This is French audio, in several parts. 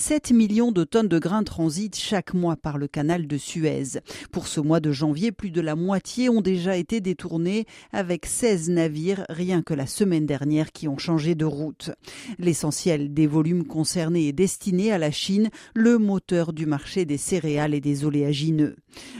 7 millions de tonnes de grains transitent chaque mois par le canal de Suez. Pour ce mois de janvier, plus de la moitié ont déjà été détournés avec 16 navires rien que la semaine dernière qui ont changé de route. L'essentiel des volumes concernés est destiné à la Chine, le moteur du marché des céréales et des oléagineux.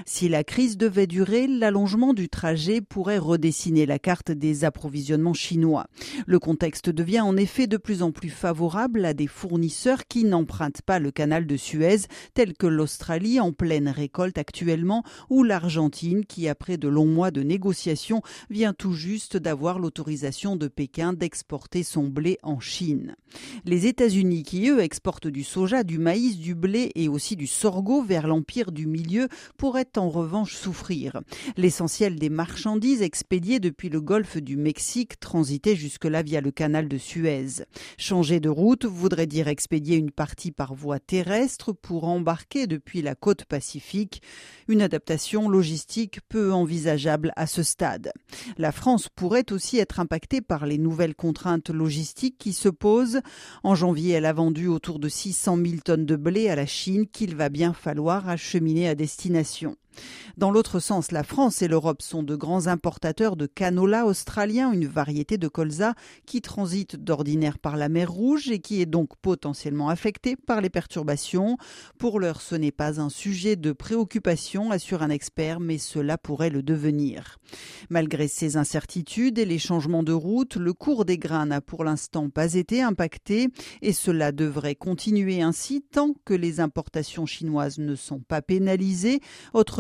Si la crise devait durer, l'allongement du trajet pourrait redessiner la carte des approvisionnements chinois. Le contexte devient en effet de plus en plus favorable à des fournisseurs qui n'empruntent pas le canal de Suez, tels que l'Australie en pleine récolte actuellement ou l'Argentine qui, après de longs mois de négociations, vient tout juste d'avoir l'autorisation de Pékin d'exporter son blé en Chine. Les États-Unis qui, eux, exportent du soja, du maïs, du blé et aussi du sorgho vers l'empire du milieu pourraient en revanche souffrir. L'essentiel des marchandises expédiées depuis le golfe du Mexique transitaient jusque-là via le canal de Suez. Changer de route voudrait dire expédier une partie par voie terrestre pour embarquer depuis la côte pacifique, une adaptation logistique peu envisageable à ce stade. La France pourrait aussi être impactée par les nouvelles contraintes logistiques qui se posent. En janvier, elle a vendu autour de 600 000 tonnes de blé à la Chine qu'il va bien falloir acheminer à destination. Dans l'autre sens, la France et l'Europe sont de grands importateurs de canola australien, une variété de colza qui transite d'ordinaire par la mer Rouge et qui est donc potentiellement affectée par les perturbations. Pour l'heure, ce n'est pas un sujet de préoccupation, assure un expert, mais cela pourrait le devenir. Malgré ces incertitudes et les changements de route, le cours des grains n'a pour l'instant pas été impacté et cela devrait continuer ainsi tant que les importations chinoises ne sont pas pénalisées.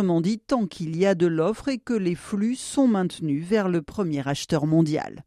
Autrement dit, tant qu'il y a de l'offre et que les flux sont maintenus vers le premier acheteur mondial.